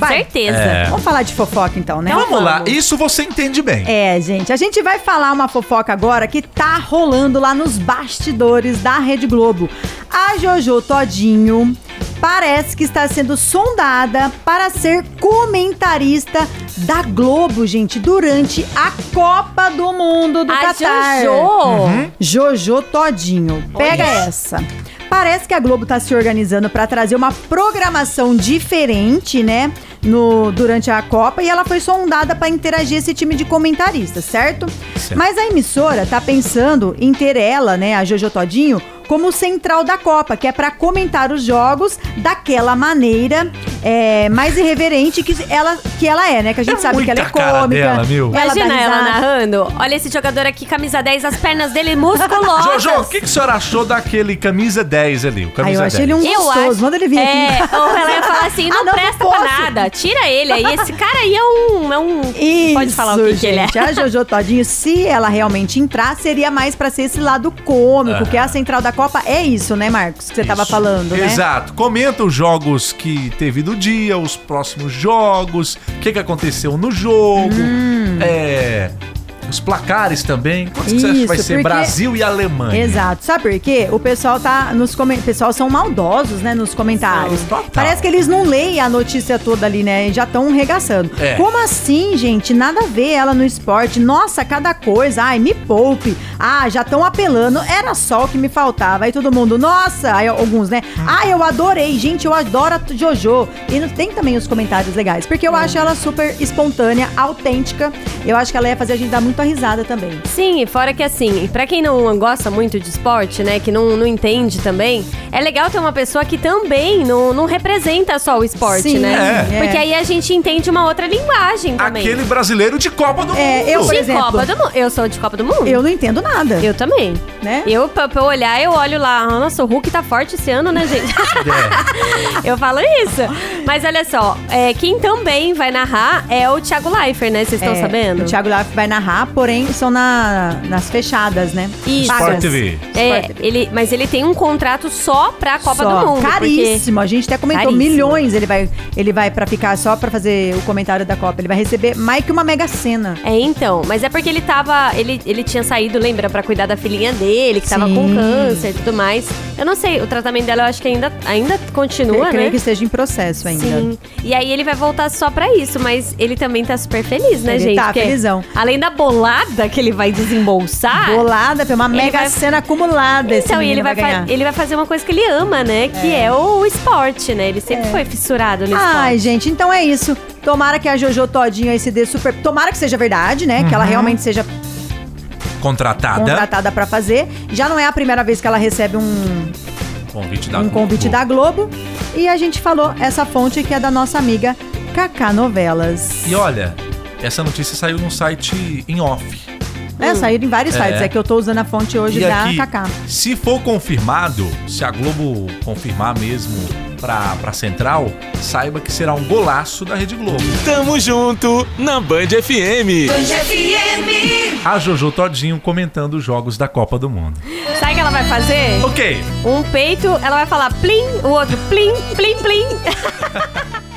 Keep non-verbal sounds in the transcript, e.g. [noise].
Vai. Certeza. É. Vamos falar de fofoca então, né? Vamos lá, vamos. isso você entende bem. É, gente, a gente vai falar uma fofoca agora que tá rolando lá nos bastidores da Rede Globo. A Jojo Todinho parece que está sendo sondada para ser comentarista da Globo, gente, durante a Copa do Mundo do A Catar. Jojo. Jojo Todinho. Pega Olha. essa. Parece que a Globo tá se organizando para trazer uma programação diferente, né? No, durante a Copa e ela foi sondada para interagir esse time de comentaristas, certo? Certo. Mas a emissora tá pensando em ter ela, né, a Jojo Todinho, como central da Copa, que é para comentar os jogos daquela maneira é, mais irreverente que ela, que ela é, né? Que a gente É sabe que ela é cômica. dela, viu? ela Imagina ela narrando. Olha esse jogador aqui, camisa 10, as pernas dele musculosas. Jojo, o que, que a senhora achou daquele camisa 10 ali? O Ai, camisa eu achei ele 10? um Eu gostoso. acho. Manda ele vir é, aqui. Ou ela ia falar assim: não, [laughs] Ah, não, presta não pra nada. Tira ele aí. Esse cara aí é um. É um Isso, pode falar o que, que ele é. A Jojo Todinho, se ela realmente entrar, seria mais pra ser esse lado cômico, que a central da Copa é isso, né, Marcos? Que você tava Isso. falando, né? Exato. Comenta os jogos que teve do dia, os próximos jogos, o que, que aconteceu no jogo, Hum. é, os placares também. Quantos que você acha que vai Isso, ser porque- Brasil e Alemanha? Exato. Sabe por quê? O pessoal tá nos comentários. O pessoal são maldosos, né, nos comentários. Total. Parece que eles não leem a notícia toda ali, né? E já estão regaçando. É. Como assim, gente? Nada a ver ela no esporte. Nossa, cada coisa. Ai, me poupe. Ah, já estão apelando. Era só o que me faltava. Aí todo mundo, nossa, aí alguns, né? Ah, eu adorei. Gente, eu adoro a Jojo. E não- tem também os comentários legais. Porque eu acho ela super espontânea, autêntica. Eu acho que ela ia fazer a gente dar muita risada também. Sim, e fora que assim, pra quem não gosta muito de esporte, né, que não, não entende também, é legal ter uma pessoa que também não, não representa só o esporte, Sim, né? é. Porque aí a gente entende uma outra linguagem também. Aquele brasileiro de Copa do É, Mundo. eu, por de exemplo- Copa do Mundo. Eu sou de Copa do Mundo. Eu não entendo nada. Eu também. Né? Eu, pra, pra eu olhar, eu olho lá. Nossa, o Hulk tá forte esse ano, né, gente? É. [laughs] eu falo isso. Mas olha só, é, quem também vai narrar é o Thiago Leifert, né? Vocês estão É, sabendo? O Thiago Life vai narrar, porém são na, nas fechadas, né? Isso. Sport TV. É, Sport TV. ele, mas ele tem um contrato só pra Copa Só. do Mundo. porque- Caríssimo. A gente até comentou Caríssimo. milhões. Ele vai, ele vai para ficar só pra fazer o comentário da Copa. Ele vai receber mais que uma mega cena. É, então. Mas é porque ele tava. Ele, ele tinha saído, lembra, pra cuidar da filhinha dele, que tava Sim. com câncer e tudo mais. Eu não sei, o tratamento dela eu acho que ainda, ainda continua, Eu né? creio que esteja em processo ainda. Sim. E aí ele vai voltar só pra isso, mas ele também tá super feliz, né, Ele gente? tá felizão. Além da bolada que ele vai desembolsar. Bolada, foi uma mega vai- cena acumulada. esse Então, e ele vai, ganhar. ele vai fazer uma coisa que ele ama, né? Que é, o esporte, né? Ele sempre foi fissurado no Ai, esporte. gente, então é isso. Tomara que a Jojo Todinho aí se dê super. Tomara que seja verdade, né? Que ela Uhum. realmente seja Contratada. contratada pra fazer. Já não é a primeira vez que ela recebe um, Convite da um convite da Globo. E a gente falou essa fonte que é da nossa amiga Cacá Novelas. E olha, essa notícia saiu num site em off. Né, saíram em vários É. sites. É que eu tô usando a fonte hoje E da aqui, Cacá. se for confirmado, se a Globo confirmar mesmo pra, pra Central, saiba que será um golaço da Rede Globo. Tamo junto na Band FM. A Jojo Todinho comentando os jogos da Copa do Mundo. Sabe o que ela vai fazer? Ok, Um peito, ela vai falar plim, o outro plim, plim, plim. [laughs]